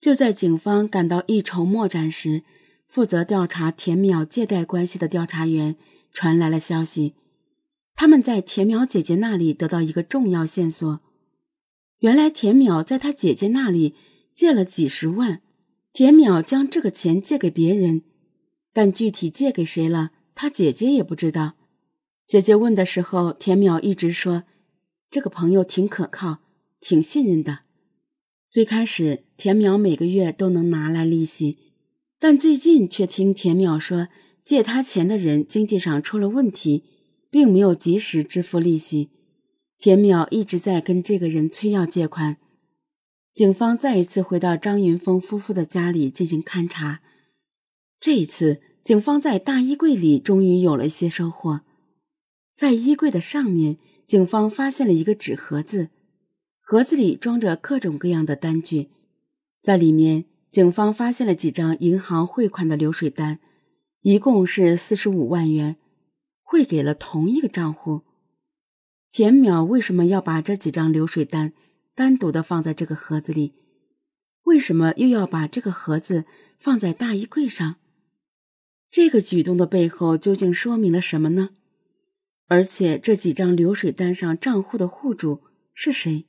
就在警方感到一筹莫展时，负责调查田淼借贷关系的调查员传来了消息，他们在田淼姐姐那里得到一个重要线索：原来田淼在他姐姐那里借了几十万，田淼将这个钱借给别人，但具体借给谁了，他姐姐也不知道。姐姐问的时候，田淼一直说这个朋友挺可靠，挺信任的。最开始，田淼每个月都能拿来利息。但最近却听田淼说，借他钱的人经济上出了问题，并没有及时支付利息。田淼一直在跟这个人催要借款。警方再一次回到张云峰夫妇的家里进行勘查。这一次，警方在大衣柜里终于有了一些收获。在衣柜的上面，警方发现了一个纸盒子，盒子里装着各种各样的单据，在里面。警方发现了几张银行汇款的流水单，一共是四十五万元，汇给了同一个账户。田淼为什么要把这几张流水单单独的放在这个盒子里？为什么又要把这个盒子放在大衣柜上？这个举动的背后究竟说明了什么呢？而且这几张流水单上账户的户主是谁？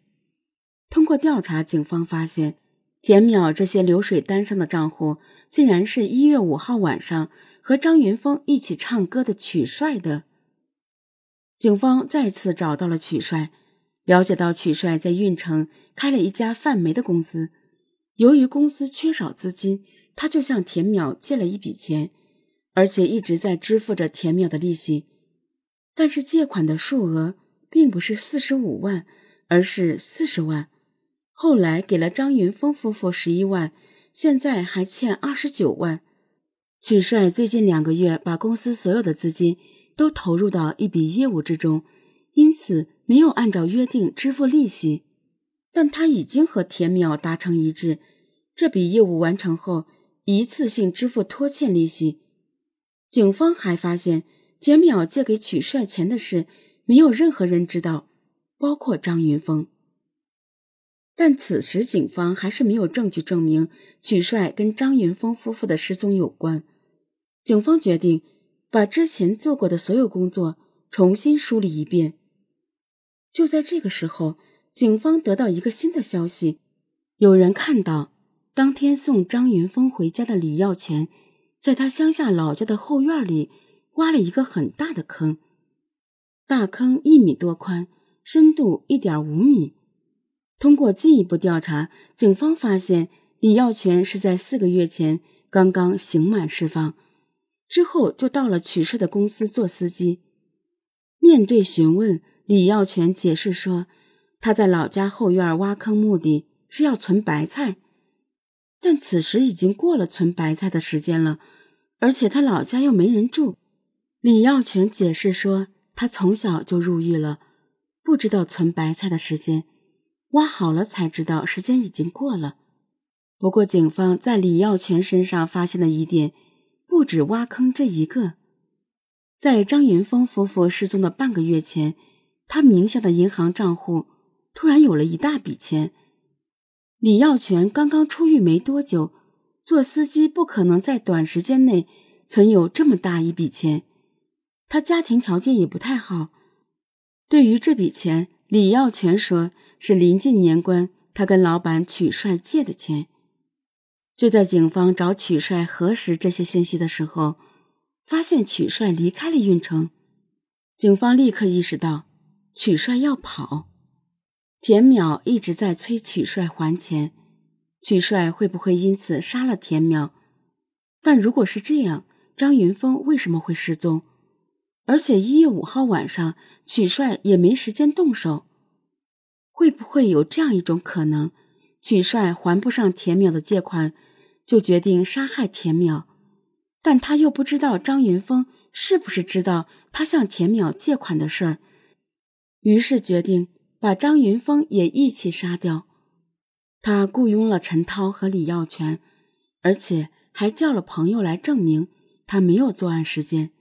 通过调查，警方发现。田淼这些流水单上的账户，竟然是一月五号晚上和张云峰一起唱歌的曲帅的。警方再次找到了曲帅，了解到曲帅在运城开了一家贩煤的公司，由于公司缺少资金，他就向田淼借了一笔钱，而且一直在支付着田淼的利息。但是借款的数额并不是四十五万，而是四十万。后来给了张云峰夫妇十一万，现在还欠二十九万。曲帅最近两个月把公司所有的资金都投入到一笔业务之中，因此没有按照约定支付利息。但他已经和田淼达成一致，这笔业务完成后一次性支付拖欠利息。警方还发现，田淼借给曲帅钱的事没有任何人知道，包括张云峰。但此时，警方还是没有证据证明曲帅跟张云峰夫妇的失踪有关。警方决定把之前做过的所有工作重新梳理一遍。就在这个时候，警方得到一个新的消息：有人看到当天送张云峰回家的李耀全，在他乡下老家的后院里挖了一个很大的坑，大坑一米多宽，深度一点五米。通过进一步调查，警方发现李耀全是在四个月前刚刚刑满释放，之后就到了曲帅的公司做司机。面对询问，李耀全解释说，他在老家后院挖坑，目的是要存白菜，但此时已经过了存白菜的时间了，而且他老家又没人住。李耀全解释说，他从小就入狱了，不知道存白菜的时间。挖好了才知道时间已经过了。不过，警方在李耀全身上发现的疑点不止挖坑这一个。在张云峰夫妇失踪的半个月前，他名下的银行账户突然有了一大笔钱。李耀全刚刚出狱没多久，做司机不可能在短时间内存有这么大一笔钱。他家庭条件也不太好。对于这笔钱，李耀全说。是临近年关，他跟老板曲帅借的钱。就在警方找曲帅核实这些信息的时候，发现曲帅离开了运城。警方立刻意识到曲帅要跑。田淼一直在催曲帅还钱，曲帅会不会因此杀了田淼？但如果是这样，张云峰为什么会失踪？而且一月五号晚上，曲帅也没时间动手。会不会有这样一种可能，曲帅还不上田淼的借款，就决定杀害田淼，但他又不知道张云峰是不是知道他向田淼借款的事儿，于是决定把张云峰也一起杀掉。他雇佣了陈涛和李耀全，而且还叫了朋友来证明他没有作案时间。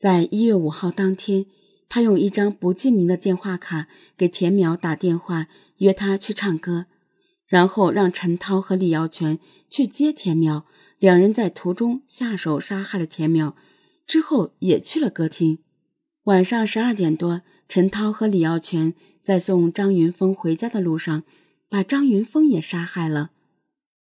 在一月五号当天。他用一张不记名的电话卡给田淼打电话，约他去唱歌，然后让陈涛和李耀全去接田淼。两人在途中下手杀害了田淼，之后也去了歌厅。晚上十二点多，陈涛和李耀全在送张云峰回家的路上，把张云峰也杀害了。